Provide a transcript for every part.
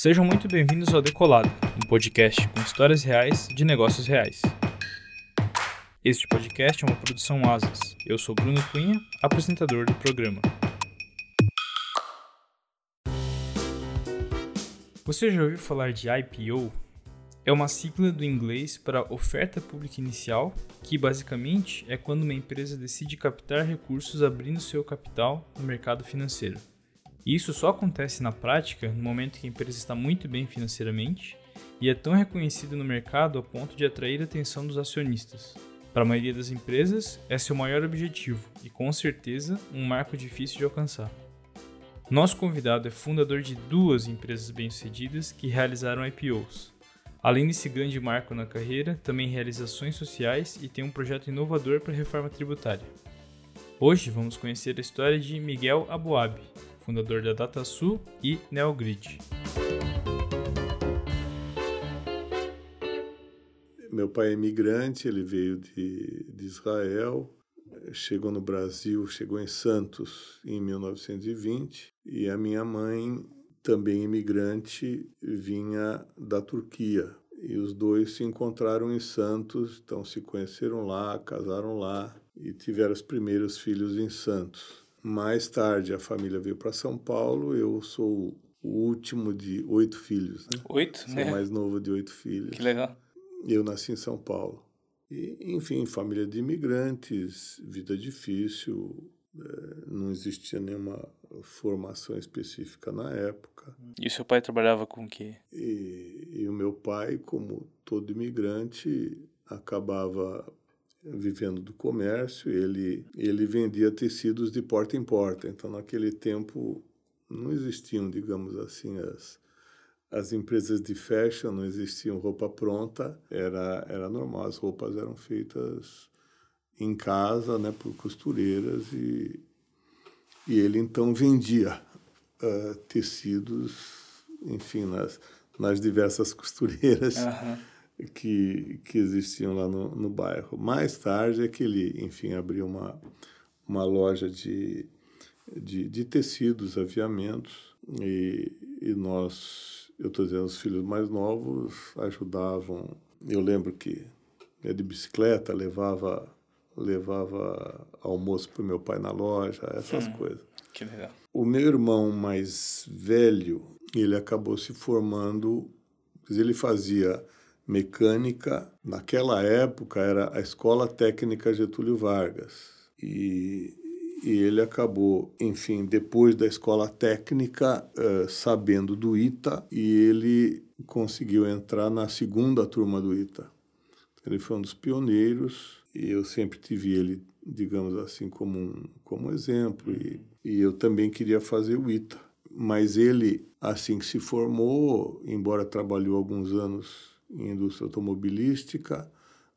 Sejam muito bem-vindos ao Decolado, um podcast com histórias reais de negócios reais. Este podcast é uma produção Asas. Eu sou Bruno Cunha, apresentador do programa. Você já ouviu falar de IPO? É uma sigla do inglês para oferta pública inicial, que basicamente é quando uma empresa decide captar recursos abrindo seu capital no mercado financeiro. E isso só acontece na prática no momento que a empresa está muito bem financeiramente e é tão reconhecida no mercado a ponto de atrair a atenção dos acionistas. Para a maioria das empresas, é o maior objetivo e, com certeza, um marco difícil de alcançar. Nosso convidado é fundador de duas empresas bem-sucedidas que realizaram IPOs. Além desse grande marco na carreira, também realiza ações sociais e tem um projeto inovador para a reforma tributária. Hoje vamos conhecer a história de Miguel Aboab, fundador da DataSul e NeoGrid. Meu pai é imigrante, ele veio de, de Israel, chegou no Brasil, chegou em Santos em 1920, e a minha mãe, também imigrante, vinha da Turquia. E os dois se encontraram em Santos, então se conheceram lá, casaram lá e tiveram os primeiros filhos em Santos. Mais tarde a família veio para São Paulo. Eu sou o último de oito filhos. Né? Oito? Sou é. mais novo de oito filhos. Que legal. Eu nasci em São Paulo. E, enfim, família de imigrantes, vida difícil, é, não existia nenhuma formação específica na época. E o seu pai trabalhava com o quê? E, e o meu pai, como todo imigrante, acabava vivendo do comércio, ele, ele vendia tecidos de porta em porta. Então, naquele tempo, não existiam, digamos assim, as, as empresas de fashion, não existiam roupa pronta, era, era normal, as roupas eram feitas em casa, né, por costureiras, e, e ele então vendia uh, tecidos, enfim, nas, nas diversas costureiras. Uhum que, que existiam lá no, no bairro. Mais tarde é que ele, enfim, abriu uma, uma loja de, de, de tecidos, aviamentos, e, e nós, eu estou dizendo, os filhos mais novos ajudavam. Eu lembro que ia de bicicleta, levava levava almoço para o meu pai na loja, essas hum, coisas. Que legal. O meu irmão mais velho, ele acabou se formando, ele fazia mecânica, naquela época era a Escola Técnica Getúlio Vargas. E, e ele acabou, enfim, depois da escola técnica, uh, sabendo do ITA, e ele conseguiu entrar na segunda turma do ITA. Ele foi um dos pioneiros, e eu sempre tive ele, digamos assim, como um como exemplo, e, e eu também queria fazer o ITA. Mas ele, assim que se formou, embora trabalhou alguns anos em indústria automobilística.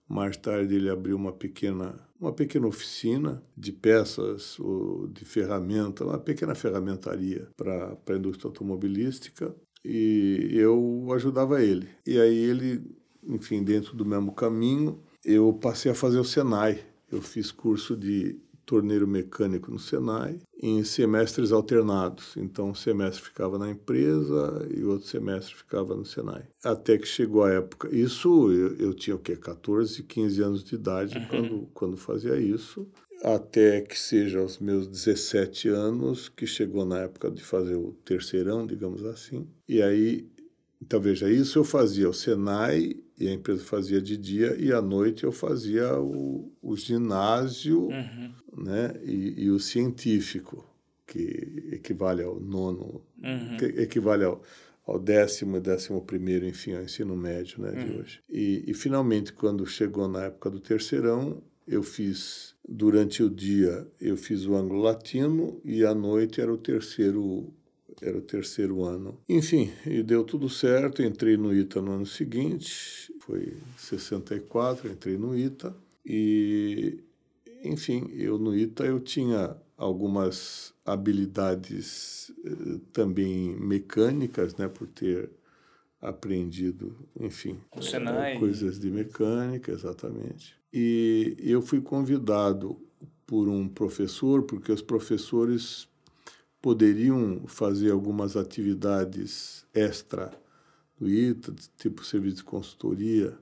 Mais tarde ele abriu uma pequena, uma pequena oficina de peças ou de ferramenta, uma pequena ferramentaria para a indústria automobilística e eu ajudava ele. E aí ele, enfim, dentro do mesmo caminho, eu passei a fazer o Senai. Eu fiz curso de torneiro mecânico no Senai em semestres alternados. Então, um semestre ficava na empresa e outro semestre ficava no Senai. Até que chegou a época. Isso eu, eu tinha o quê? 14, 15 anos de idade uhum. quando, quando fazia isso. Até que seja aos meus 17 anos, que chegou na época de fazer o terceirão, digamos assim. E aí, então veja, isso eu fazia o Senai e a empresa fazia de dia e à noite eu fazia o, o ginásio uhum. né, e, e, o científico, que equivale ao nono, uhum. que equivale ao, ao décimo e décimo primeiro, enfim, ao ensino médio né, uhum. de hoje. E, e finalmente, quando chegou na época do terceirão, eu fiz, durante o dia, eu fiz o anglo-latino e à noite era o terceiro era o terceiro ano. Enfim, e deu tudo certo, entrei no ITA no ano seguinte, foi 64, entrei no ITA e enfim, eu no ITA eu tinha algumas habilidades eh, também mecânicas, né, por ter aprendido, enfim, Senai. coisas de mecânica, exatamente. E eu fui convidado por um professor, porque os professores poderiam fazer algumas atividades extra do ITA, tipo serviço de consultoria,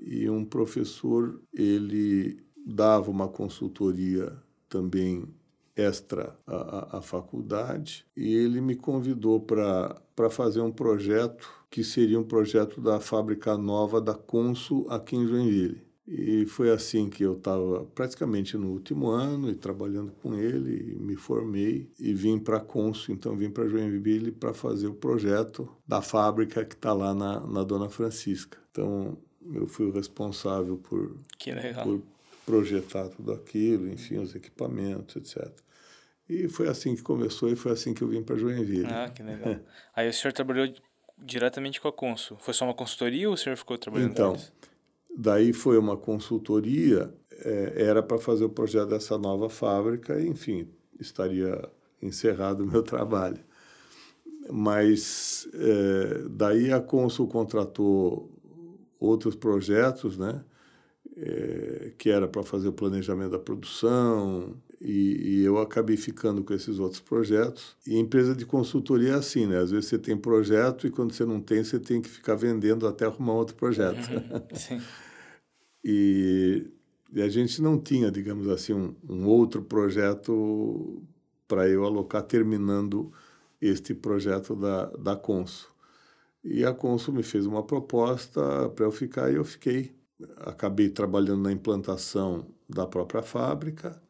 e um professor ele dava uma consultoria também extra à, à faculdade e ele me convidou para fazer um projeto que seria um projeto da fábrica nova da Consul aqui em Joinville. E foi assim que eu estava praticamente no último ano e trabalhando com ele, me formei e vim para a Consul, então vim para Joinville para fazer o projeto da fábrica que está lá na, na Dona Francisca. Então eu fui o responsável por, por projetar tudo aquilo, enfim, os equipamentos, etc. E foi assim que começou e foi assim que eu vim para Joinville. Ah, que legal. Aí o senhor trabalhou diretamente com a Consul. Foi só uma consultoria ou o senhor ficou trabalhando então, com eles? Daí foi uma consultoria, é, era para fazer o projeto dessa nova fábrica, e, enfim, estaria encerrado o meu trabalho. Mas é, daí a Consul contratou outros projetos, né? É, que era para fazer o planejamento da produção, e, e, eu acabei ficando com esses outros projetos. E empresa de consultoria é assim, né? Às vezes você tem projeto e quando você não tem, você tem que ficar vendendo até arrumar outro projeto. Sim. E, e a gente não tinha, digamos assim, um, um outro projeto para eu alocar terminando este projeto da, da Consul. E a Consul me fez uma proposta para eu ficar e eu fiquei. Acabei trabalhando na implantação da própria fábrica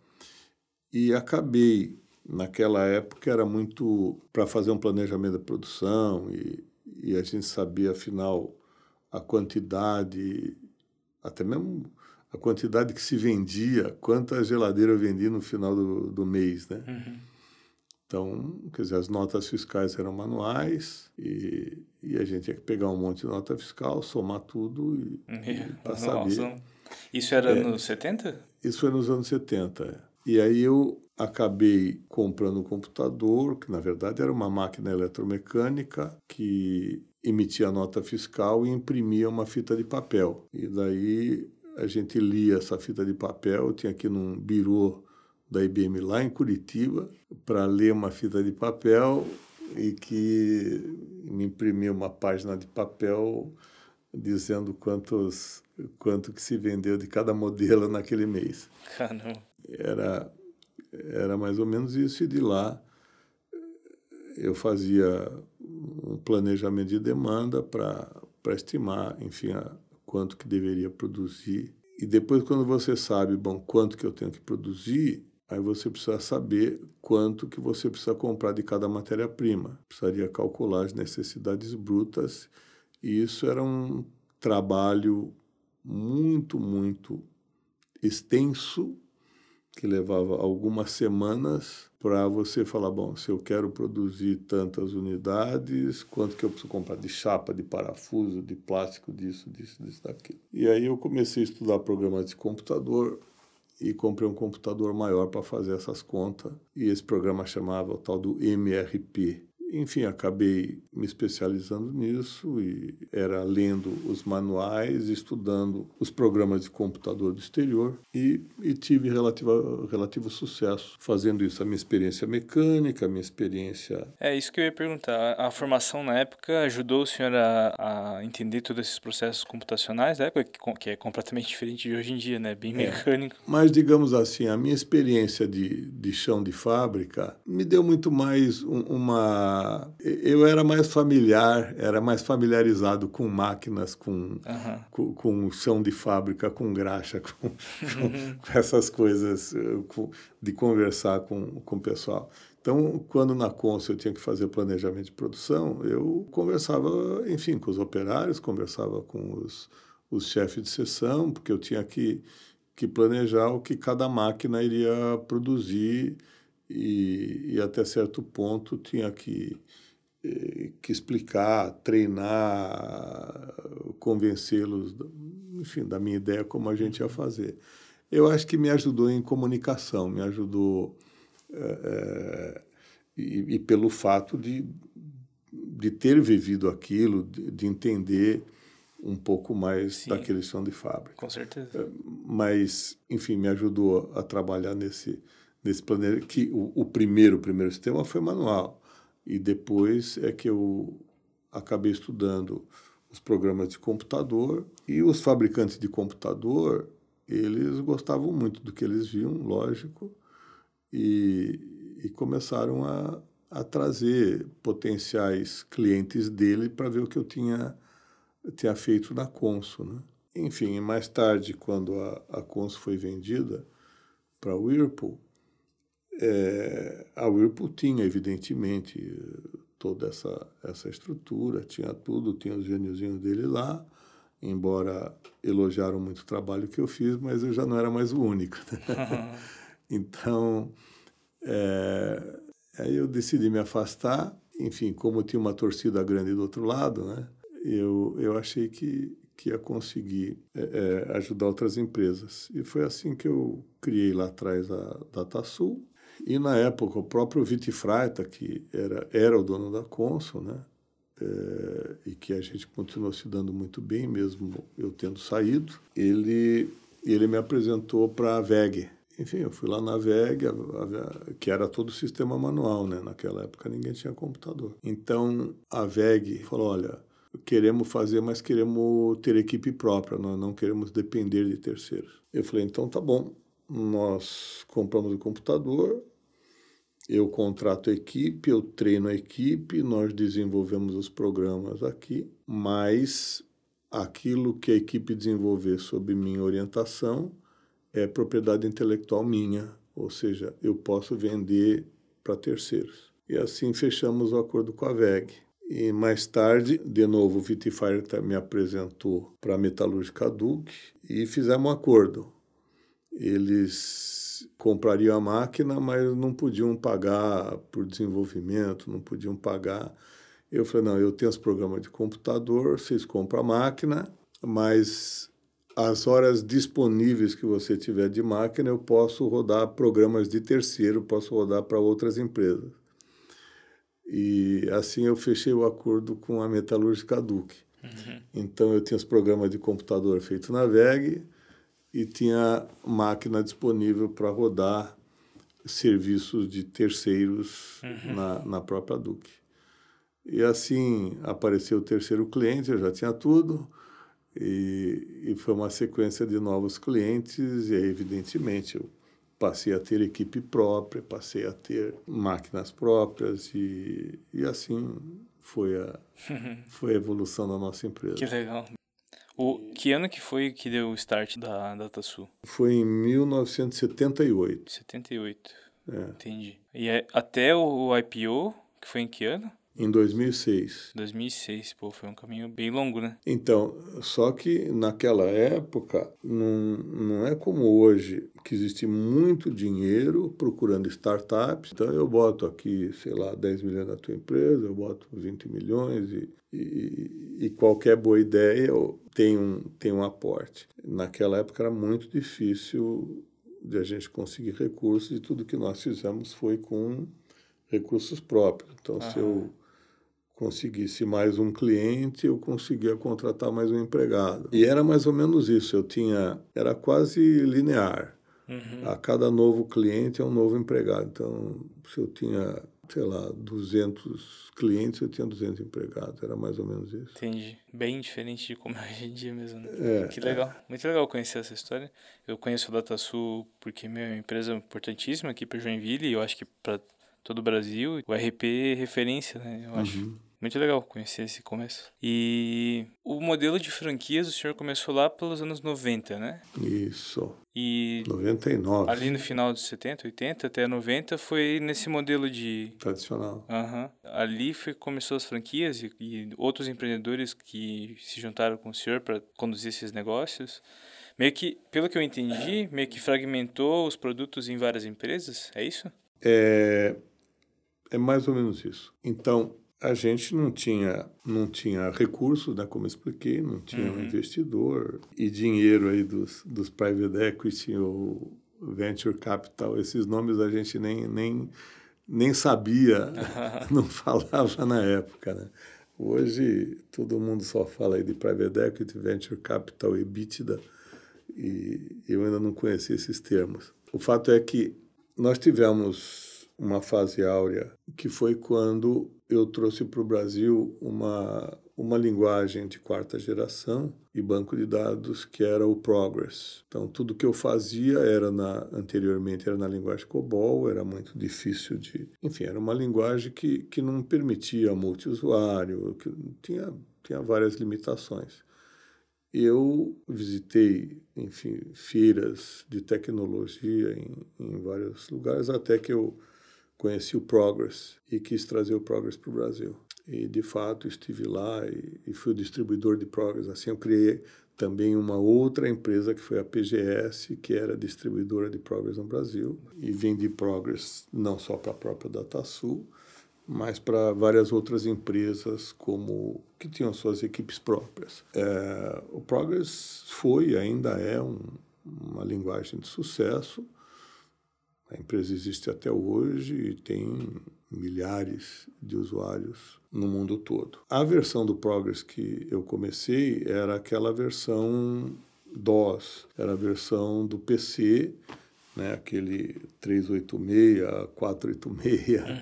e acabei, naquela época, era muito para fazer um planejamento da produção e, e a gente sabia, afinal, a quantidade até mesmo a quantidade que se vendia, quanta geladeira eu vendi no final do, do mês, né? Uhum. Então, quer dizer, as notas fiscais eram manuais e, e a gente tinha que pegar um monte de nota fiscal, somar tudo e, e para saber. Isso era é, nos 70? Isso foi nos anos 70, é. E aí eu acabei comprando um computador, que na verdade era uma máquina eletromecânica que emitia a nota fiscal e imprimia uma fita de papel. E daí a gente lia essa fita de papel, eu tinha aqui num birô da IBM lá em Curitiba para ler uma fita de papel e que me imprimia uma página de papel dizendo quantos quanto que se vendeu de cada modelo naquele mês. Caramba. Era era mais ou menos isso e de lá eu fazia um planejamento de demanda para estimar, enfim, a, quanto que deveria produzir. E depois, quando você sabe, bom, quanto que eu tenho que produzir, aí você precisa saber quanto que você precisa comprar de cada matéria-prima. Precisaria calcular as necessidades brutas e isso era um trabalho muito, muito extenso que levava algumas semanas para você falar, bom, se eu quero produzir tantas unidades, quanto que eu preciso comprar de chapa, de parafuso, de plástico, disso, disso, disso, daquilo. E aí eu comecei a estudar programas de computador e comprei um computador maior para fazer essas contas. E esse programa chamava o tal do MRP, enfim, acabei me especializando nisso e era lendo os manuais, estudando os programas de computador do exterior e, e tive relativa, relativo sucesso fazendo isso. A minha experiência mecânica, a minha experiência. É isso que eu ia perguntar. A formação na época ajudou o senhor a, a entender todos esses processos computacionais da época, que é completamente diferente de hoje em dia, né? Bem é. mecânico. Mas, digamos assim, a minha experiência de, de chão de fábrica me deu muito mais um, uma eu era mais familiar, era mais familiarizado com máquinas, com, uhum. com, com, chão de fábrica, com graxa, com, com, com essas coisas, eh, de conversar com, com o pessoal. Então, quando na Consul eu tinha que fazer planejamento de produção, eu conversava, enfim, com os operários, conversava com os, os chefes de seção, porque eu tinha que, que planejar o que cada máquina iria produzir e, e até certo ponto tinha que, eh, que explicar, treinar, convencê-los, enfim, da minha ideia como a gente ia fazer. Eu acho que me ajudou em comunicação, me ajudou é, e, e, pelo fato de, de ter vivido aquilo, de, de entender um pouco mais Sim, daquele chão de fábrica. Com certeza. Mas, enfim, me ajudou a trabalhar nesse nesse planejamento, que o, o primeiro, o primeiro sistema foi manual. E depois é que eu acabei estudando os programas de computador e os fabricantes de computador, eles gostavam muito do que eles viam, lógico, e, e começaram a, a trazer potenciais clientes dele para ver o que eu tinha, tinha feito na Consul. Né? Enfim, mais tarde, quando a, a Consul foi vendida para a Whirlpool, é, a Whirlpool tinha, evidentemente, toda essa, essa estrutura, tinha tudo, tinha os gêniozinhos dele lá, embora elogiaram muito o trabalho que eu fiz, mas eu já não era mais o único. Né? então, é, aí eu decidi me afastar, enfim, como tinha uma torcida grande do outro lado, né? Eu, eu achei que, que ia conseguir é, é, ajudar outras empresas. E foi assim que eu criei lá atrás a DataSul, e na época, o próprio Viti Freita, que era, era o dono da Consul, né? É, e que a gente continuou se dando muito bem, mesmo eu tendo saído, ele, ele me apresentou para a VEG. Enfim, eu fui lá na VEG, a, a, que era todo sistema manual, né? Naquela época ninguém tinha computador. Então, a VEG falou, olha, queremos fazer, mas queremos ter equipe própria, nós não queremos depender de terceiros. Eu falei, então tá bom, nós compramos o computador, eu contrato a equipe, eu treino a equipe, nós desenvolvemos os programas aqui, mas aquilo que a equipe desenvolver sob minha orientação é propriedade intelectual minha, ou seja, eu posso vender para terceiros. E assim fechamos o acordo com a VEG. E mais tarde, de novo, o Vitifire me apresentou para a Metalúrgica Duke e fizemos um acordo eles comprariam a máquina, mas não podiam pagar por desenvolvimento, não podiam pagar. Eu falei, não, eu tenho os programas de computador, vocês compram a máquina, mas as horas disponíveis que você tiver de máquina, eu posso rodar programas de terceiro, posso rodar para outras empresas. E assim eu fechei o acordo com a Metalúrgica Duque. Uhum. Então eu tinha os programas de computador feitos na VEG, e tinha máquina disponível para rodar serviços de terceiros uhum. na, na própria Duque. E assim apareceu o terceiro cliente, eu já tinha tudo, e, e foi uma sequência de novos clientes, e aí, evidentemente, eu passei a ter equipe própria, passei a ter máquinas próprias, e, e assim foi a, foi a evolução da nossa empresa. Que legal. O, que ano que foi que deu o start da DataSul? Foi em 1978. 78. É. Entendi. E é, até o IPO, que foi em que ano? Em 2006. 2006, pô, foi um caminho bem longo, né? Então, só que naquela época não, não é como hoje, que existe muito dinheiro procurando startups. Então eu boto aqui, sei lá, 10 milhões na tua empresa, eu boto 20 milhões e, e, e qualquer boa ideia tem um, tem um aporte. Naquela época era muito difícil de a gente conseguir recursos e tudo que nós fizemos foi com recursos próprios. Então, se eu conseguisse mais um cliente, eu conseguia contratar mais um empregado. E era mais ou menos isso. Eu tinha, era quase linear. Uhum. A cada novo cliente é um novo empregado. Então, se eu tinha, sei lá, 200 clientes, eu tinha 200 empregados. Era mais ou menos isso. Entendi. Bem diferente de como é hoje em dia mesmo. Né? É, que legal. É. Muito legal conhecer essa história. Eu conheço o DataSul porque meu, é uma empresa importantíssima aqui para Joinville e eu acho que para todo o Brasil. O RP é referência, né? Eu uhum. acho. Muito legal conhecer esse começo. E o modelo de franquias o senhor começou lá pelos anos 90, né? Isso. E 99. Ali no final dos 70, 80 até 90 foi nesse modelo de tradicional. Uhum. Ali foi começou as franquias e, e outros empreendedores que se juntaram com o senhor para conduzir esses negócios. Meio que, pelo que eu entendi, meio que fragmentou os produtos em várias empresas, é isso? É, é mais ou menos isso. Então, a gente não tinha, não tinha recursos, né, como expliquei, não tinha uhum. um investidor e dinheiro aí dos, dos private equity ou venture capital, esses nomes a gente nem, nem, nem sabia, não falava na época, né? Hoje todo mundo só fala aí de private equity, venture capital e EBITDA e eu ainda não conhecia esses termos. O fato é que nós tivemos uma fase áurea que foi quando eu trouxe para o Brasil uma, uma linguagem de quarta geração e banco de dados que era o Progress. Então tudo que eu fazia era na anteriormente era na linguagem COBOL, era muito difícil de, enfim, era uma linguagem que, que não permitia multiusuário, que tinha tinha várias limitações. Eu visitei, enfim, feiras de tecnologia em, em vários lugares até que eu conheci o Progress e quis trazer o Progress para o Brasil. E, de fato, estive lá e, e, fui o distribuidor de Progress. Assim, eu criei também uma outra empresa, que foi a PGS, que era distribuidora de Progress no Brasil. E vendi Progress não só para a própria DataSul, mas para várias outras empresas como que tinham suas equipes próprias. É, o Progress foi ainda é um, uma linguagem de sucesso. A empresa existe até hoje e tem milhares de usuários no mundo todo. A versão do Progress que eu comecei era aquela versão DOS, era a versão do PC, né, aquele 386, 486, uhum.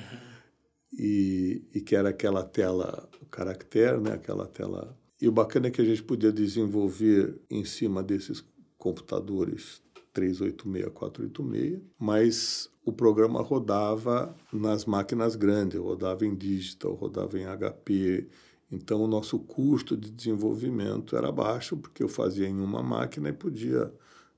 e, e que era aquela tela, o caractere, né, aquela tela. E o bacana é que a gente podia desenvolver em cima desses computadores 386, 486, mas o programa rodava nas máquinas grandes, rodava em digital, rodava em HP. Então, o nosso custo de desenvolvimento era baixo, porque eu fazia em uma máquina e podia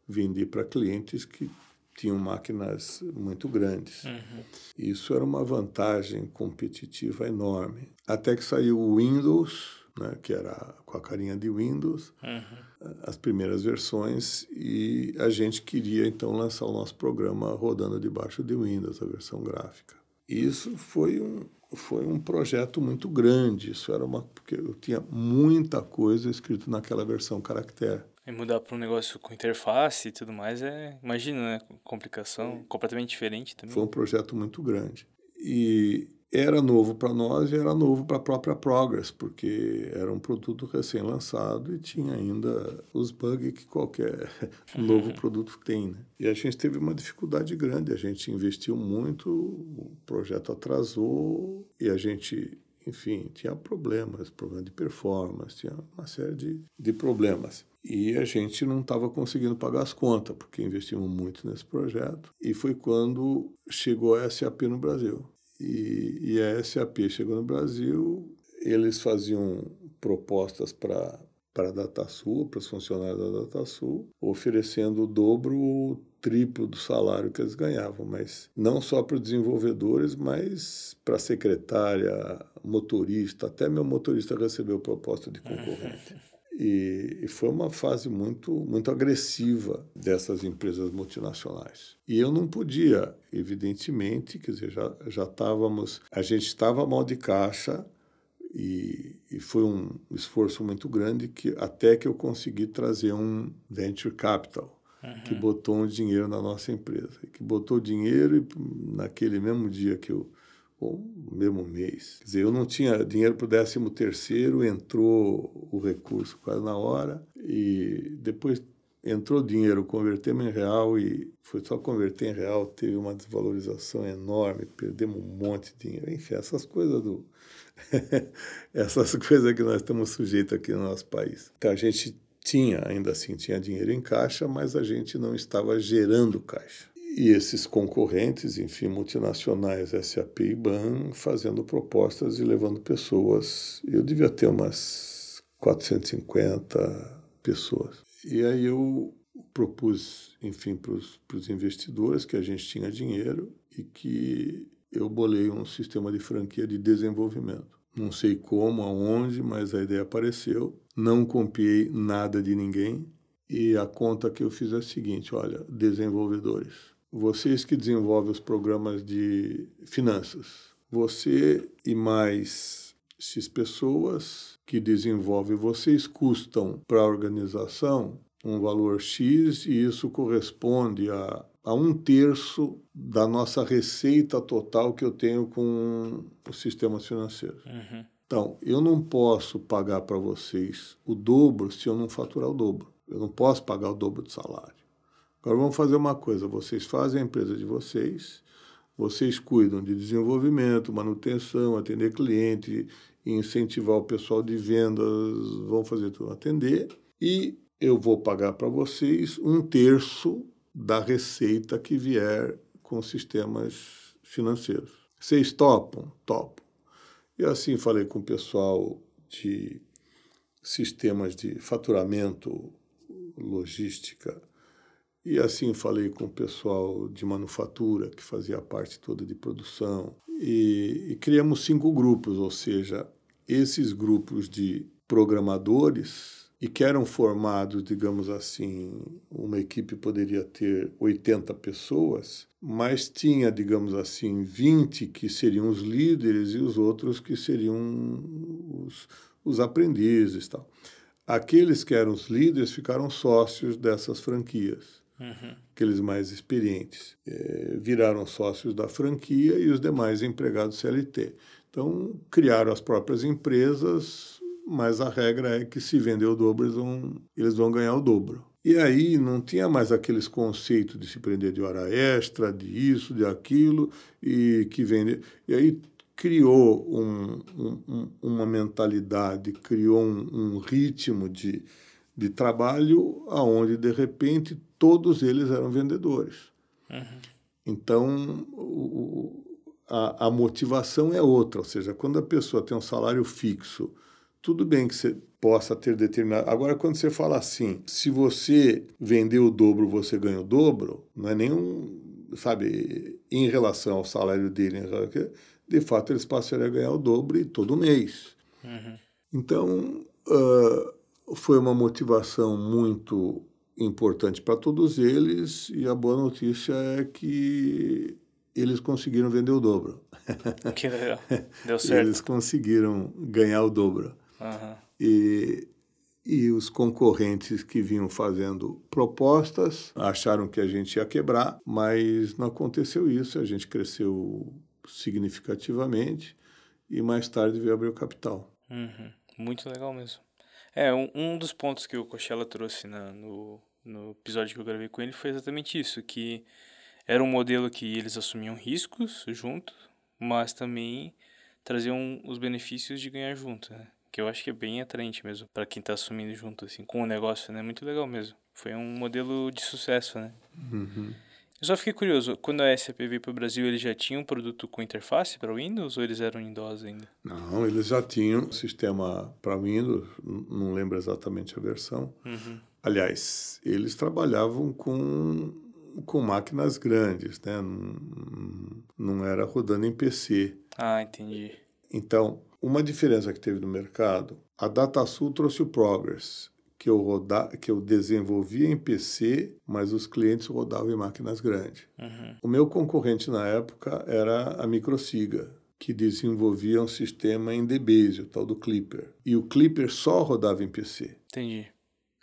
vender para clientes que tinham máquinas muito grandes. Uhum. Isso era uma vantagem competitiva enorme. Até que saiu o Windows, né, que era com a carinha de Windows, uhum. As primeiras versões, e a gente queria então lançar o nosso programa rodando debaixo de Windows, a versão gráfica. Isso foi um, foi um projeto muito grande, isso era uma porque eu tinha muita coisa escrito naquela versão caractere. E mudar para um negócio com interface e tudo mais é, imagina, né, complicação completamente diferente também. Foi um projeto muito grande. E era novo para nós e era novo para a própria Progress, porque era um produto recém-lançado e tinha ainda os bugs que qualquer novo produto tem. Né? E a gente teve uma dificuldade grande, a gente investiu muito, o projeto atrasou e a gente, enfim, tinha problemas, problema de performance, tinha uma série de, de problemas. E a gente não estava conseguindo pagar as contas, porque investimos muito nesse projeto. E foi quando chegou a SAP no Brasil. E, e a SAP chegou no Brasil, eles faziam propostas para para a DataSul, para os funcionários da DataSul, oferecendo o dobro ou triplo do salário que eles ganhavam, mas não só para os desenvolvedores, mas para a secretária, motorista, até meu motorista recebeu proposta de concorrente. E, e, foi uma fase muito, muito agressiva dessas empresas multinacionais. E eu não podia, evidentemente, quer dizer, já, já estávamos, a gente estava mal de caixa e, e, foi um esforço muito grande que até que eu consegui trazer um venture capital uhum. que botou um dinheiro na nossa empresa, que botou dinheiro e naquele mesmo dia que eu ou no mesmo mês. Quer dizer, eu não tinha dinheiro para o décimo terceiro, entrou o recurso quase na hora e depois entrou dinheiro, convertemos em real e foi só converter em real, teve uma desvalorização enorme, perdemos um monte de dinheiro. Enfim, essas coisas do essas coisas que nós estamos sujeitos aqui no nosso país. Então a gente tinha, ainda assim, tinha dinheiro em caixa, mas a gente não estava gerando caixa. E esses concorrentes, enfim, multinacionais, SAP e BAN, fazendo propostas e levando pessoas. Eu devia ter umas 450 pessoas. E aí eu propus, enfim, para os investidores que a gente tinha dinheiro e que eu bolei um sistema de franquia de desenvolvimento. Não sei como, aonde, mas a ideia apareceu. Não copiei nada de ninguém. E a conta que eu fiz é a seguinte: olha, desenvolvedores vocês que desenvolvem os programas de finanças, você e mais X pessoas que desenvolvem, vocês custam para a organização um valor X e isso corresponde a, a um terço da nossa receita total que eu tenho com os sistemas financeiros. Uhum. Então, eu não posso pagar para vocês o dobro se eu não faturar o dobro. Eu não posso pagar o dobro de salário. Agora vamos fazer uma coisa: vocês fazem a empresa de vocês, vocês cuidam de desenvolvimento, manutenção, atender cliente, incentivar o pessoal de vendas, vão fazer tudo atender, e eu vou pagar para vocês um terço da receita que vier com sistemas financeiros. Vocês topam? Topam. E assim falei com o pessoal de sistemas de faturamento, logística, e assim falei com o pessoal de manufatura, que fazia parte toda de produção. E, e criamos cinco grupos, ou seja, esses grupos de programadores e que eram formados, digamos assim, uma equipe poderia ter 80 pessoas, mas tinha, digamos assim, 20 que seriam os líderes e os outros que seriam os, os aprendizes. Tal. Aqueles que eram os líderes ficaram sócios dessas franquias. Uhum. Aqueles mais experientes é, viraram sócios da franquia e os demais empregados CLT. Então, criaram as próprias empresas, mas a regra é que se vender o dobro, eles vão, eles vão ganhar o dobro. E aí não tinha mais aqueles conceitos de se prender de hora extra, de isso, de aquilo, e que vende. E aí criou um, um, uma mentalidade, criou um, um, ritmo de, de trabalho aonde, de repente, todos eles eram vendedores. Uhum. Então, o, a, a motivação é outra, ou seja, quando a pessoa tem um salário fixo tudo bem que você possa ter determinado. Agora, quando você fala assim, se você vender o dobro, você ganha o dobro, não é nenhum, sabe, em relação ao salário dele, de fato eles passariam a ganhar o dobro todo mês. Uhum. Então, uh, foi uma motivação muito importante para todos eles e a boa notícia é que eles conseguiram vender o dobro. Que legal. Deu certo. Eles conseguiram ganhar o dobro. Uhum. E, e os concorrentes que vinham fazendo propostas acharam que a gente ia quebrar, mas não aconteceu isso. A gente cresceu significativamente e mais tarde veio abrir o capital. Uhum. Muito legal mesmo. É, um, um dos pontos que o Coachella trouxe na, no, no episódio que eu gravei com ele foi exatamente isso, que era um modelo que eles assumiam riscos junto, mas também traziam os benefícios de ganhar junto, né? que eu acho que é bem atraente mesmo para quem está assumindo junto assim com o negócio, né? Muito legal mesmo. Foi um modelo de sucesso, né? Uhum. Eu só fiquei curioso, quando a SAP veio para o Brasil, eles já tinham um produto com interface para Windows ou eles eram em DOS ainda? Não, eles já tinham sistema para Windows, não lembro exatamente a versão. Uhum. Aliás, eles trabalhavam com, com máquinas grandes, né? Não, não era rodando em PC. Ah, entendi. Então, uma diferença que teve no mercado, a DataSul trouxe o Progress, que eu, roda, que eu desenvolvia em PC, mas os clientes rodavam em máquinas grandes. Uhum. O meu concorrente na época era a Microsiga, que desenvolvia um sistema em DBase, o tal do Clipper. E o Clipper só rodava em PC. Entendi.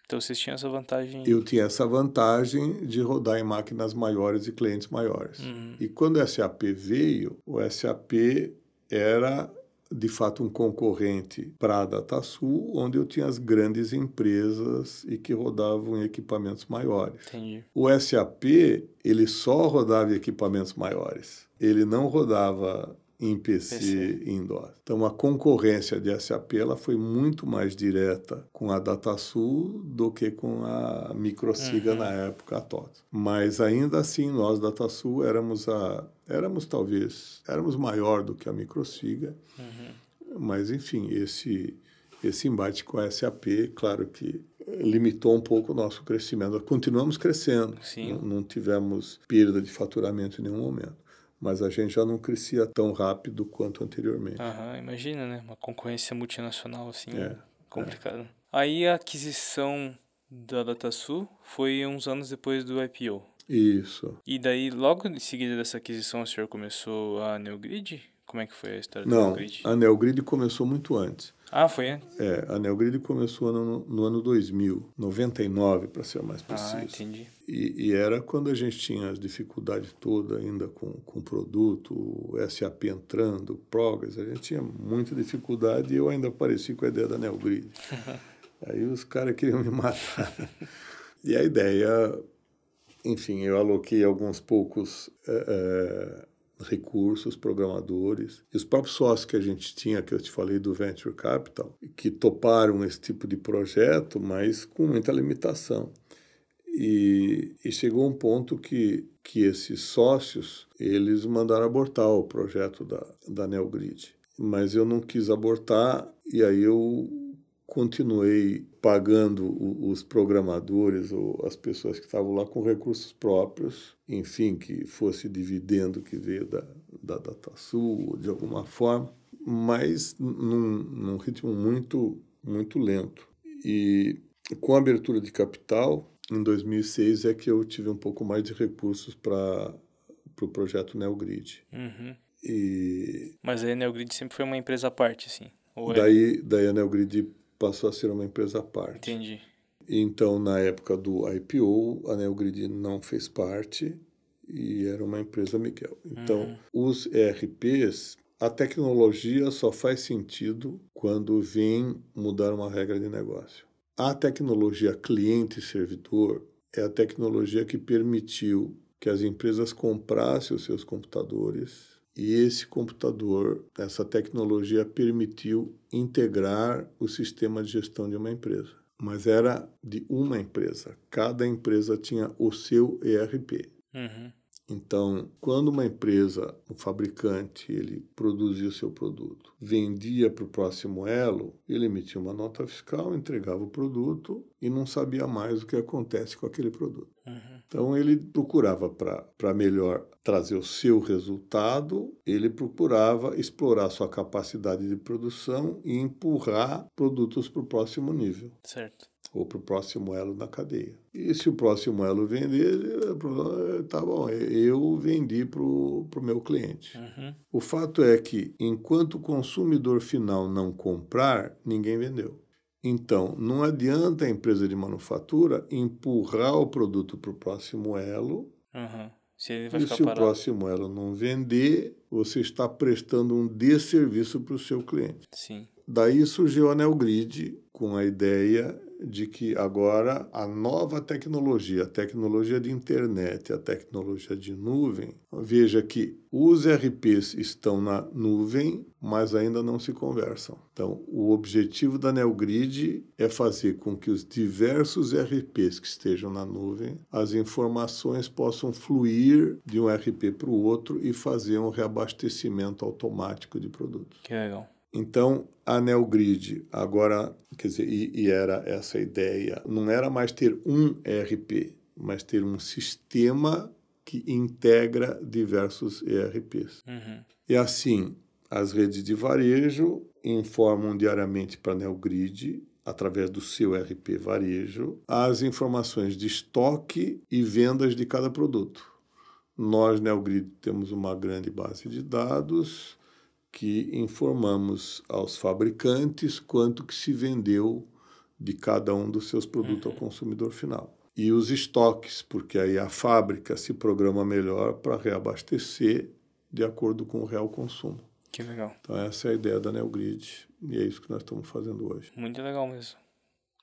Então vocês tinham essa vantagem? Eu tinha essa vantagem de rodar em máquinas maiores e clientes maiores. Uhum. E quando o SAP veio, o SAP era de fato um concorrente para a DataSul, onde eu tinha as grandes empresas e que rodavam em equipamentos maiores. Entendi. O SAP, ele só rodava em equipamentos maiores. Ele não rodava em PC, PC. em DOS. Então a concorrência de SAP ela foi muito mais direta com a DataSul do que com a Microsiga uhum. na época a TOTS. Mas ainda assim nós DataSul éramos a éramos talvez éramos maior do que a Microsiga. Uhum. Mas enfim, esse esse embate com a SAP, claro que limitou um pouco o nosso crescimento. Continuamos crescendo. Não, não tivemos perda de faturamento em nenhum momento mas a gente já não crescia tão rápido quanto anteriormente. Aham, imagina, né? Uma concorrência multinacional assim, é, complicado. É. Aí a aquisição da DataSul foi uns anos depois do IPO. Isso. E daí, logo em seguida dessa aquisição, o senhor começou a Neogrid? Como é que foi a história da Neogrid? Não, a Neogrid começou muito antes. Ah, foi antes? É, a Neogrid começou no, no ano 2000, 99 para ser mais ah, preciso. Ah, entendi. E, e, era quando a gente tinha as dificuldades todas ainda com, com o produto, o SAP entrando, Progress, a gente tinha muita dificuldade e eu ainda apareci com a ideia da Neogrid. Aí os caras queriam me matar. e a ideia enfim, eu aloquei alguns poucos é, é, recursos, programadores, e os próprios sócios que a gente tinha, que eu te falei do Venture Capital, que toparam esse tipo de projeto, mas com muita limitação. E, e, chegou um ponto que, que esses sócios, eles mandaram abortar o projeto da, da Neogrid. Mas eu não quis abortar e aí eu continuei pagando os programadores ou as pessoas que estavam lá com recursos próprios, enfim, que fosse dividendo que veio da, da DataSul, de alguma forma, mas num, num ritmo muito, muito lento. E com a abertura de capital, em 2006 é que eu tive um pouco mais de recursos para o pro projeto NeoGrid. Uhum. E... Mas a NeoGrid sempre foi uma empresa à parte, assim? É daí, é... daí a NeoGrid passou a ser uma empresa à parte. Entendi. Então, na época do IPO, a NeoGrid não fez parte e era uma empresa Miguel. Então, uhum. os ERPs, a tecnologia só faz sentido quando vem mudar uma regra de negócio. A tecnologia cliente-servidor é a tecnologia que permitiu que as empresas comprassem os seus computadores e esse computador, essa tecnologia permitiu integrar o sistema de gestão de uma empresa. Mas era de uma empresa. Cada empresa tinha o seu ERP. Uhum. Então, quando uma empresa, um fabricante, ele produzia o seu produto, vendia para o próximo elo, ele emitia uma nota fiscal, entregava o produto e não sabia mais o que acontece com aquele produto. Uhum. Então, ele procurava, para melhor trazer o seu resultado, ele procurava explorar sua capacidade de produção e empurrar produtos para o próximo nível. Certo ou para o próximo elo da cadeia. E se o próximo elo vender, tá bom, eu vendi para o meu cliente. Uhum. O fato é que, enquanto o consumidor final não comprar, ninguém vendeu. Então, não adianta a empresa de manufatura empurrar o produto para o próximo elo. Uhum. Se e se parado. o próximo elo não vender, você está prestando um desserviço para o seu cliente. Sim. Daí surgiu a Neogrid com a ideia de que agora a nova tecnologia, a tecnologia de internet, a tecnologia de nuvem, veja que os RPs estão na nuvem, mas ainda não se conversam. Então, o objetivo da NeoGrid é fazer com que os diversos RPs que estejam na nuvem, as informações possam fluir de um RP para o outro e fazer um reabastecimento automático de produtos. Que legal. Então, a NeoGrid agora, quer dizer, e, e, era essa ideia, não era mais ter um ERP, mas ter um sistema que integra diversos ERPs. Uhum. E assim, as redes de varejo informam diariamente para a NeoGrid através do seu ERP varejo, as informações de estoque e vendas de cada produto. Nós, NeoGrid, temos uma grande base de dados que informamos aos fabricantes quanto que se vendeu de cada um dos seus produtos ao uhum. consumidor final. E os estoques, porque aí a fábrica se programa melhor para reabastecer de acordo com o real consumo. Que legal. Então essa é a ideia da NeoGrid e é isso que nós estamos fazendo hoje. Muito legal mesmo.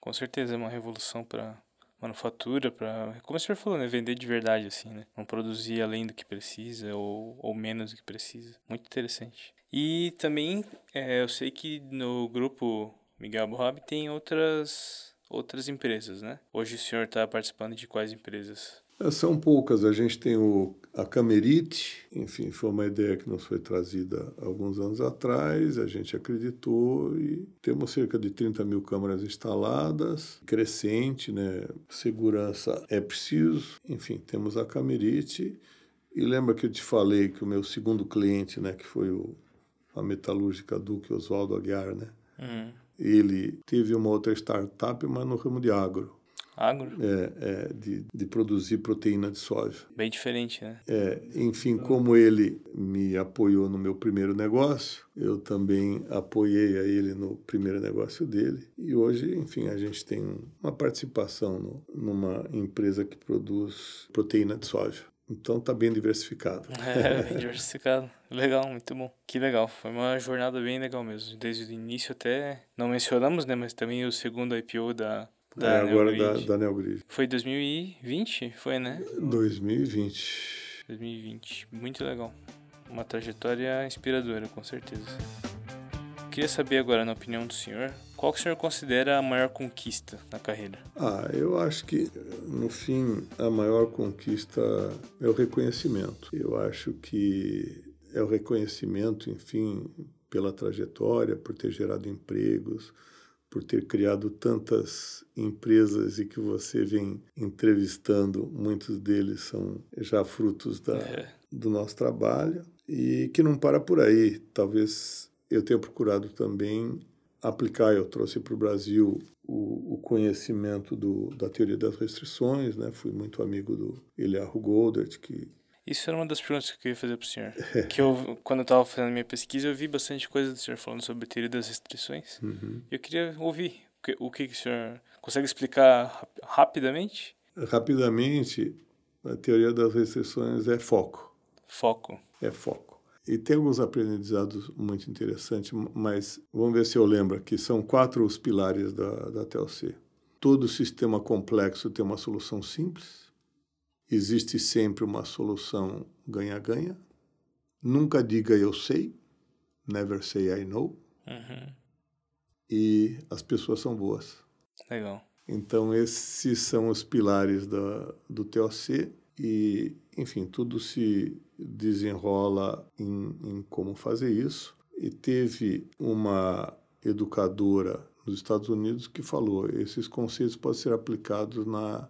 Com certeza é uma revolução para manufatura para, como o senhor falou, né, vender de verdade assim, né? Não produzir além do que precisa ou, ou menos do que precisa. Muito interessante. E também é, eu sei que no grupo Miguel Boab tem outras outras empresas, né? Hoje o senhor está participando de quais empresas? É, são poucas. A gente tem o, a Camerite, enfim, foi uma ideia que nos foi trazida alguns anos atrás, a gente acreditou e temos cerca de 30 mil câmeras instaladas, crescente, né? Segurança é preciso. Enfim, temos a Camerite. E lembra que eu te falei que o meu segundo cliente, né, que foi o, a metalúrgica Duque Oswaldo Aguiar, né? Uhum. Ele teve uma outra startup, mas no ramo de agro. Agro? É, é de, de produzir proteína de soja. Bem diferente, né? É, enfim, como ele me apoiou no meu primeiro negócio, eu também apoiei a ele no primeiro negócio dele. E hoje, enfim, a gente tem uma participação no, numa empresa que produz proteína de soja. Então tá bem diversificado. É, bem diversificado. Legal, muito bom. Que legal. Foi uma jornada bem legal mesmo. Desde o início até. Não mencionamos, né? Mas também o segundo IPO da, Da é, agora da, da Neogrid. Foi 2020? Foi, né? 2020. 2020. Muito legal. Uma trajetória inspiradora, com certeza. Queria saber agora, na opinião do senhor, qual que o senhor considera a maior conquista na carreira? Ah, eu acho que, no fim, a maior conquista é o reconhecimento. Eu acho que é o reconhecimento, enfim, pela trajetória, por ter gerado empregos, por ter criado tantas empresas e que você vem entrevistando, muitos deles são já frutos da, É. do nosso trabalho e que não para por aí. Talvez eu tenha procurado também aplicar, eu trouxe para o Brasil o, o conhecimento do, da teoria das restrições, né? fui muito amigo do Eliahu Goldert, que Isso era uma das perguntas que eu queria fazer pro senhor. que eu, quando eu tava fazendo minha pesquisa, eu vi bastante coisa do senhor falando sobre a teoria das restrições. E eu queria ouvir o que, o que o senhor consegue explicar rap- rapidamente? rapidamente a teoria das restrições é foco. Foco. é foco. E tem alguns aprendizados muito interessantes, mas vamos ver se eu lembro aqui. São quatro os pilares da, da TLC. Todo sistema complexo tem uma solução simples. Existe sempre uma solução ganha-ganha. Nunca diga eu sei. Never say I know. Uhum. E as pessoas são boas. Legal. Então, esses são os pilares da, do TOC e, enfim, tudo se desenrola em, em como fazer isso. E teve uma educadora nos Estados Unidos que falou: esses conceitos podem ser aplicados na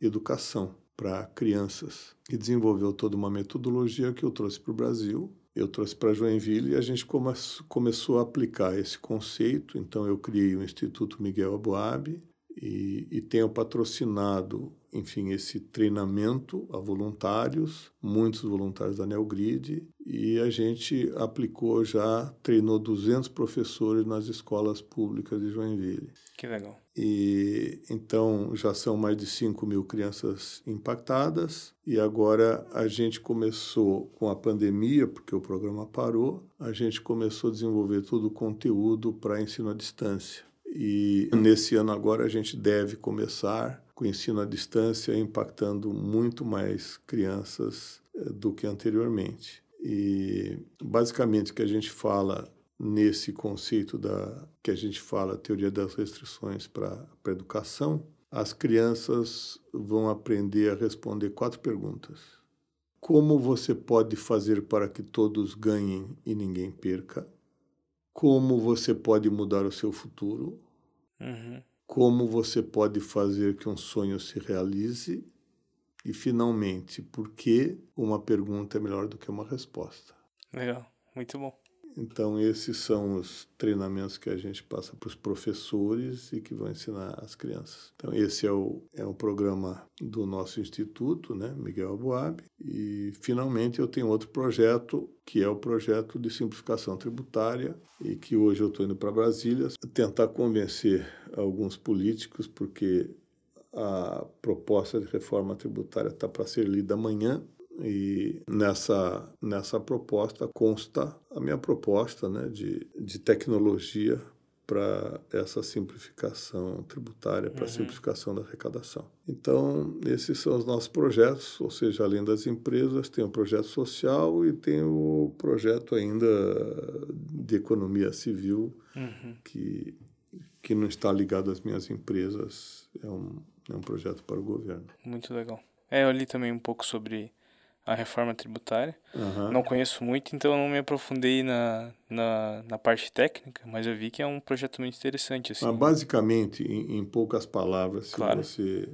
educação para crianças. E desenvolveu toda uma metodologia que eu trouxe para o Brasil. Eu trouxe para Joinville e a gente come começou a aplicar esse conceito. Então, eu criei o Instituto Miguel Aboab, e, e tenho patrocinado, enfim, esse treinamento a voluntários, muitos voluntários da Neogrid, e a gente aplicou já, treinou 200 professores nas escolas públicas de Joinville. Que legal. E então já são mais de 5 mil crianças impactadas, e agora a gente começou com a pandemia, porque o programa parou, a gente começou a desenvolver todo o conteúdo para ensino à distância. E nesse ano agora a gente deve começar com o ensino à distância, impactando muito mais crianças eh, do que anteriormente. E basicamente o que a gente fala nesse conceito da que a gente fala teoria das restrições para a educação, as crianças vão aprender a responder quatro perguntas. Como você pode fazer para que todos ganhem e ninguém perca? Como você pode mudar o seu futuro? Uhum. Como você pode fazer que um sonho se realize? E, finalmente, por que uma pergunta é melhor do que uma resposta? Legal. Muito bom. Então, esses são os treinamentos que a gente passa para os professores e que vão ensinar as crianças. Então, esse é o, é um programa do nosso instituto, né, Miguel Aboab. E, finalmente, eu tenho outro projeto, que é o projeto de simplificação tributária, e que hoje eu estou indo para Brasília tentar convencer alguns políticos, porque a proposta de reforma tributária está para ser lida amanhã e nessa, nessa proposta consta a minha proposta né, de, de tecnologia para essa simplificação tributária, para a Uhum. simplificação da arrecadação. Então, esses são os nossos projetos, ou seja, além das empresas, tem o projeto social e tem o projeto ainda de economia civil, Uhum. que, que não está ligado às minhas empresas, é um, é um projeto para o governo. Muito legal. É, eu li também um pouco sobre a reforma tributária. Aham. Não conheço muito, então não me aprofundei na, na, na parte técnica, mas eu vi que é um projeto muito interessante, assim. Mas basicamente, em, em poucas palavras, se Claro. você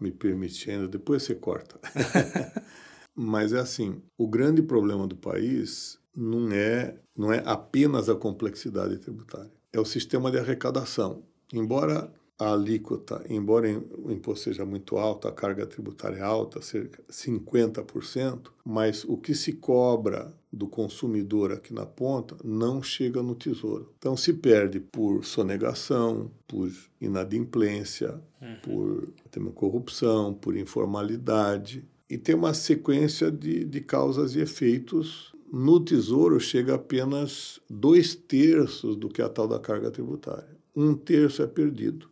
me permitir ainda, depois você corta. Mas é assim, o grande problema do país não é, não é apenas a complexidade tributária, é o sistema de arrecadação. Embora a alíquota, embora o imposto seja muito alto, a carga tributária é alta, cerca de 50%, mas o que se cobra do consumidor aqui na ponta não chega no tesouro. Então se perde por sonegação, por inadimplência, por também corrupção, por informalidade. E tem uma sequência de, de causas e efeitos. No tesouro chega apenas dois terços do que é a tal da carga tributária. Um terço é perdido.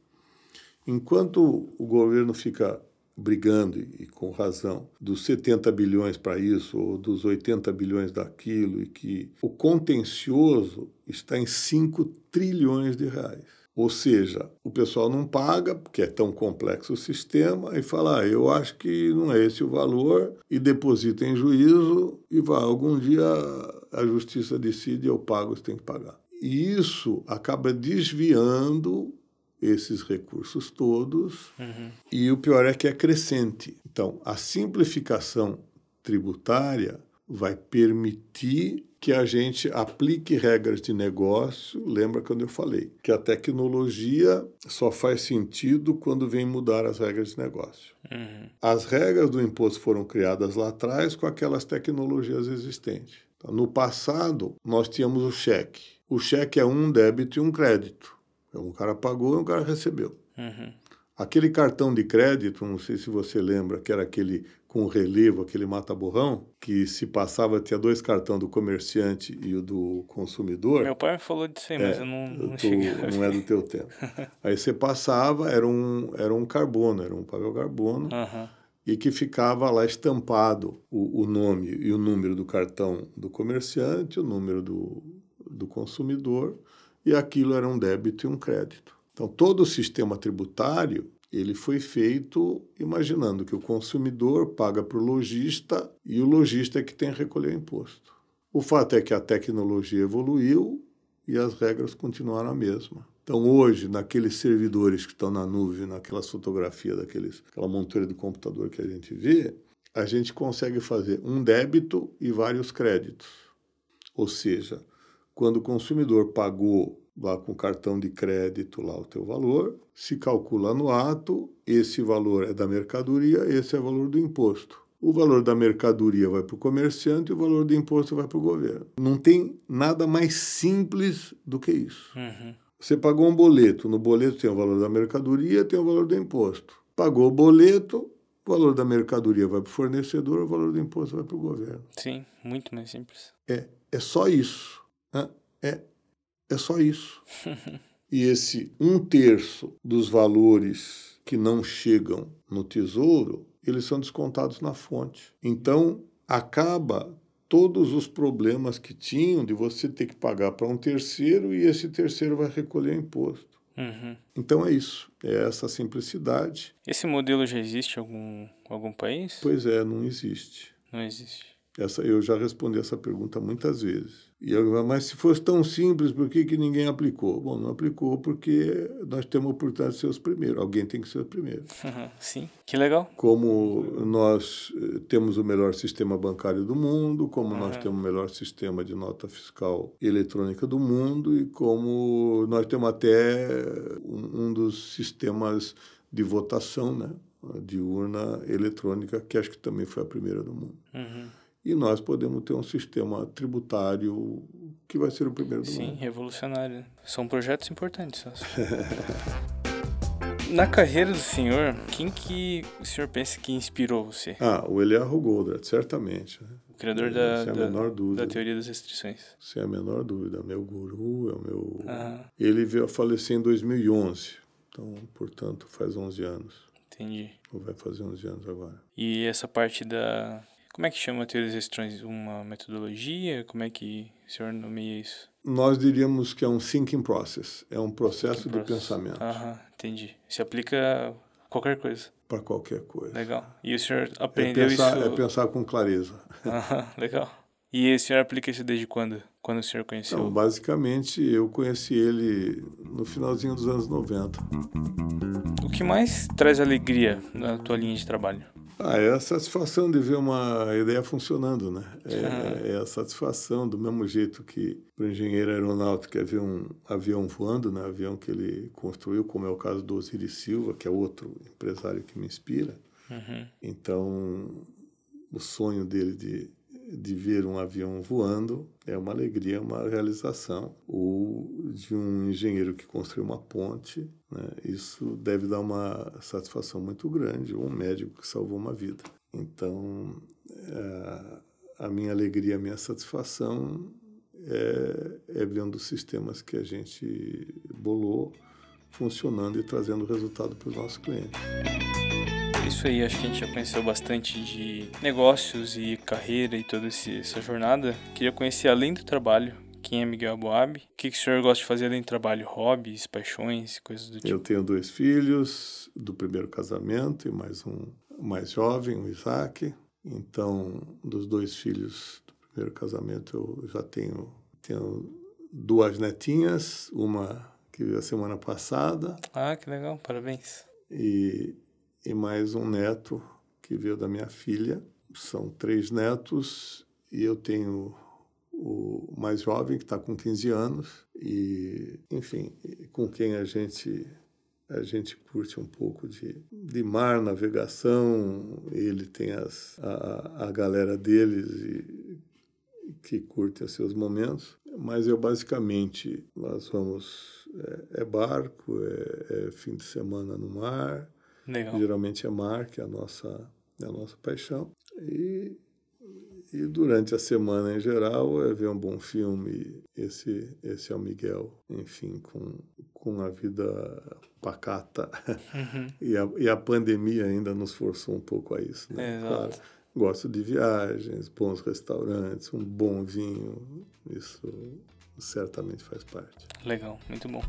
Enquanto o governo fica brigando, e com razão, dos 70 bilhões para isso ou dos 80 bilhões daquilo, e que o contencioso está em 5 trilhões de reais. Ou seja, o pessoal não paga, porque é tão complexo o sistema, e fala: ah, eu acho que não é esse o valor, e deposita em juízo, e vai. Algum dia a justiça decide, eu pago, você tem que pagar. E isso acaba desviando esses recursos todos, uhum. e o pior é que é crescente. Então, a simplificação tributária vai permitir que a gente aplique regras de negócio. Lembra quando eu falei que a tecnologia só faz sentido quando vem mudar as regras de negócio. Uhum. As regras do imposto foram criadas lá atrás com aquelas tecnologias existentes. Então, no passado, nós tínhamos o cheque. O cheque é um débito e um crédito. Um cara pagou e um cara recebeu. Uhum. Aquele cartão de crédito, não sei se você lembra, que era aquele com relevo, aquele mata-borrão, que se passava, tinha dois cartões do comerciante e o do consumidor. Meu pai me falou disso aí, mas é, eu não, não tu, Não é do teu tempo. aí você passava, era um, era um carbono, era um papel carbono, uhum. e que ficava lá estampado o, o nome e o número do cartão do comerciante, o número do, do consumidor, e aquilo era um débito e um crédito. Então, todo o sistema tributário ele foi feito imaginando que o consumidor paga para o lojista e o lojista é que tem que recolher o imposto. O fato é que a tecnologia evoluiu e as regras continuaram a mesma. Então, hoje, naqueles servidores que estão na nuvem, naquelas fotografias, daqueles, aquela montoeira do computador que a gente vê, a gente consegue fazer um débito e vários créditos. Ou seja, quando o consumidor pagou lá com cartão de crédito lá o teu valor, se calcula no ato, esse valor é da mercadoria, esse é o valor do imposto. O valor da mercadoria vai para o comerciante e o valor do imposto vai para o governo. Não tem nada mais simples do que isso. Uhum. Você pagou um boleto, no boleto tem o valor da mercadoria, tem o valor do imposto. Pagou o boleto, o valor da mercadoria vai para o fornecedor, o valor do imposto vai para o governo. Sim, muito mais simples. É, é só isso. Né? É é só isso. e esse um terço dos valores que não chegam no tesouro, eles são descontados na fonte. Então, acaba todos os problemas que tinham de você ter que pagar para um terceiro e esse terceiro vai recolher imposto. Uhum. Então é isso, é essa simplicidade. Esse modelo já existe em algum, algum país? Pois é, não existe. Não existe. Essa, eu já respondi essa pergunta muitas vezes. E eu, mas se fosse tão simples, por que, que ninguém aplicou? Bom, não aplicou porque nós temos a oportunidade de ser os primeiros. Alguém tem que ser o primeiro. sim, que legal. Como nós eh, temos o melhor sistema bancário do mundo, como uhum. nós temos o melhor sistema de nota fiscal eletrônica do mundo e como nós temos até um, um dos sistemas de votação, né? de urna eletrônica, que acho que também foi a primeira do mundo. Uhum e nós podemos ter um sistema tributário que vai ser o primeiro do Sim, mundo. Sim, revolucionário. São projetos importantes. Na carreira do senhor, quem que o senhor pensa que inspirou você? Ah, o Eliarro Goldratt, certamente. Né? O criador da, da, da, teoria das restrições. Sem a menor dúvida. Meu guru, é o meu... Ele veio a falecer em 2011. Então, portanto, faz 11 anos. Entendi. Ou vai fazer 11 anos agora. E essa parte da como é que chama teorias estranhas? Uma metodologia? Como é que o senhor nomeia isso? Nós diríamos que é um thinking process, é um processo thinking de process. pensamento. Aham, entendi. Se aplica a qualquer coisa. Para qualquer coisa. Legal. E o senhor aprendeu é pensar, isso... É pensar com clareza. Aham, legal. E o senhor aplica isso desde quando? Quando o senhor conheceu? Então, basicamente, eu conheci ele no finalzinho dos anos 90. O que mais traz alegria na tua linha de trabalho? Ah, é a satisfação de ver uma ideia funcionando, né? É, é a satisfação, do mesmo jeito que o engenheiro aeronáutico é ver um avião voando, né? Avião que ele construiu, como é o caso do Osiris Silva, que é outro empresário que me inspira. Uhum. Então, o sonho dele de de ver um avião voando é uma alegria, uma realização. Ou de um engenheiro que construiu uma ponte, né? isso deve dar uma satisfação muito grande. Um médico que salvou uma vida. Então, é, a minha alegria, a minha satisfação é, é vendo os sistemas que a gente bolou funcionando e trazendo resultado para os nossos clientes. Isso aí, acho que a gente já conheceu bastante de negócios e carreira e toda essa jornada. Queria conhecer além do trabalho, quem é Miguel Aboab? O que, que o senhor gosta de fazer além do trabalho? Hobbies, paixões, coisas do tipo? Eu tenho dois filhos do primeiro casamento e mais um mais jovem, o Isaac. Então, dos dois filhos do primeiro casamento, eu já tenho, tenho duas netinhas, uma que veio a semana passada. Ah, que legal, parabéns. E, e mais um neto que veio da minha filha. São três netos e eu tenho o mais jovem, que está com 15 anos, e, enfim, com quem a gente a gente curte um pouco de, de mar, navegação, ele tem as, a, a galera deles e, que curte os seus momentos, mas eu basicamente, nós vamos, é, é barco, é, é, fim de semana no mar, Legal. geralmente é mar, que é a nossa, é a nossa paixão, e e durante a semana em geral é ver um bom filme. Esse, esse é o Miguel, enfim, com, com a vida pacata. Uhum. e, a, e a pandemia ainda nos forçou um pouco a isso. Né? Exato. Claro, gosto de viagens, bons restaurantes, um bom vinho. Isso certamente faz parte. Legal, muito bom.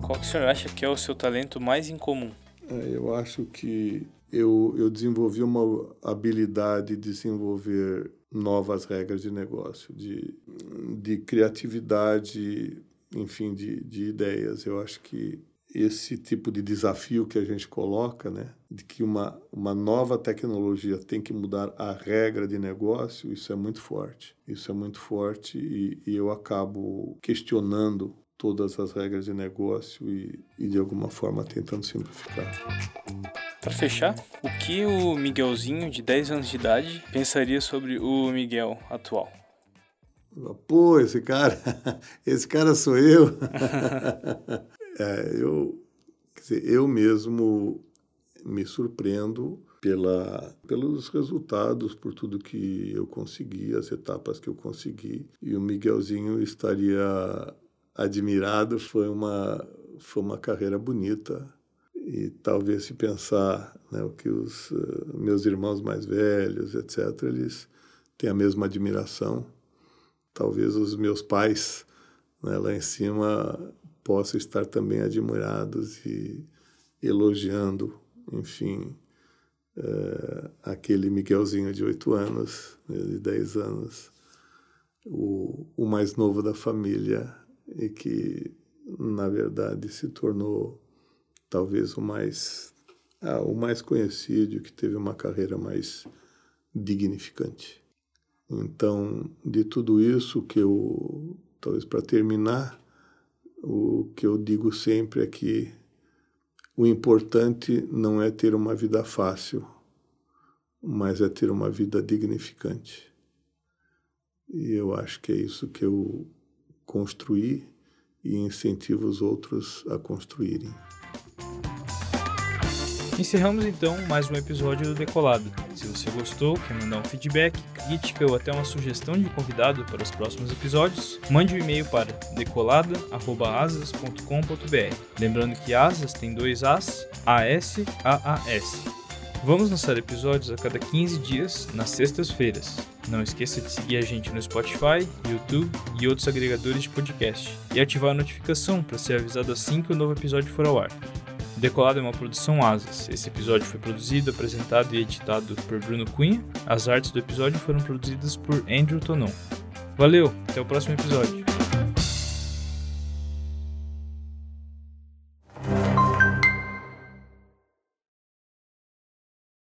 Qual que o senhor acha que é o seu talento mais incomum? É, eu acho que eu, eu desenvolvi uma habilidade de desenvolver novas regras de negócio, de, de criatividade, enfim, de, de ideias. Eu acho que esse tipo de desafio que a gente coloca, né, de que uma, uma nova tecnologia tem que mudar a regra de negócio, isso é muito forte. Isso é muito forte e, e eu acabo questionando todas as regras de negócio e, e de alguma forma tentando simplificar. Para fechar, o que o Miguelzinho de 10 anos de idade pensaria sobre o Miguel atual? Pô, esse cara, esse cara sou eu. é, eu, dizer, eu mesmo me surpreendo pela, pelos resultados, por tudo que eu consegui, as etapas que eu consegui. E o Miguelzinho estaria admirado. Foi uma, foi uma carreira bonita e talvez se pensar né, o que os uh, meus irmãos mais velhos, etc., eles têm a mesma admiração. Talvez os meus pais né, lá em cima possam estar também admirados e elogiando, enfim, uh, aquele Miguelzinho de oito anos, né, de dez anos, o, o mais novo da família e que, na verdade, se tornou talvez o mais ah, o mais conhecido, que teve uma carreira mais dignificante. Então, de tudo isso que eu, talvez para terminar, o que eu digo sempre é que o importante não é ter uma vida fácil, mas é ter uma vida dignificante. E eu acho que é isso que eu construí e incentivo os outros a construírem. Encerramos então mais um episódio do Decolado. Se você gostou, quer mandar um feedback, crítica ou até uma sugestão de convidado para os próximos episódios, mande um e-mail para decolada@asas.com.br. Lembrando que asas tem dois as, A-S, A-A-S. Vamos lançar episódios a cada 15 dias, nas sextas-feiras. Não esqueça de seguir a gente no Spotify, YouTube e outros agregadores de podcast e ativar a notificação para ser avisado assim que o novo episódio for ao ar. Decolado é uma produção Asas. Esse episódio foi produzido, apresentado e editado por Bruno Cunha. As artes do episódio foram produzidas por Andrew Tonon. Valeu, até o próximo episódio.